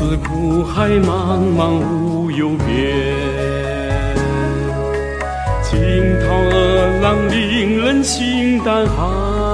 此苦海茫茫无有边，惊涛骇浪令人心胆寒。